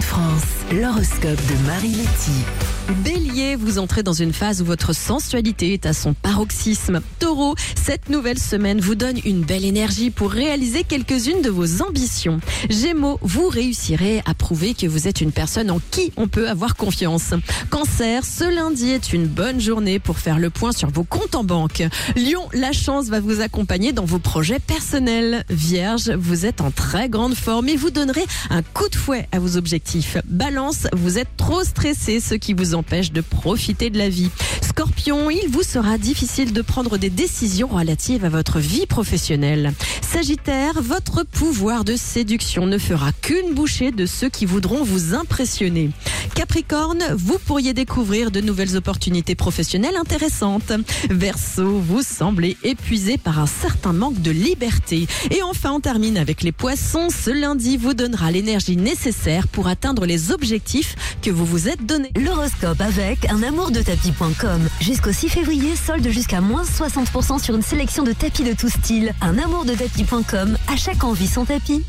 France. L'horoscope de Marie Letty. Bélier, vous entrez dans une phase où votre sensualité est à son paroxysme. Taureau, cette nouvelle semaine vous donne une belle énergie pour réaliser quelques-unes de vos ambitions. Gémeaux, vous réussirez à prouver que vous êtes une personne en qui on peut avoir confiance. Cancer, ce lundi est une bonne journée pour faire le point sur vos comptes en banque. Lion, la chance va vous accompagner dans vos projets personnels. Vierge, vous êtes en très grande forme et vous donnerez un coup de fouet à vos objectifs. Balance, vous êtes trop stressé, ce qui vous empêche de profiter de la vie. Scorpion, il vous sera difficile de prendre des décisions relatives à votre vie professionnelle. Sagittaire, votre pouvoir de séduction ne fera qu'une bouchée de ceux qui voudront vous impressionner. Capricorne, vous pourriez découvrir de nouvelles opportunités professionnelles intéressantes. Verseau, vous semblez épuisé par un certain manque de liberté. Et enfin, on termine avec les poissons. Ce lundi vous donnera l'énergie nécessaire pour atteindre les objectifs que vous vous êtes donnés. L'horoscope avec un amour de tapis.com. Jusqu'au 6 février, solde jusqu'à moins 60% sur une sélection de tapis de tout style. Un amour de tapis.com. À chaque envie son tapis.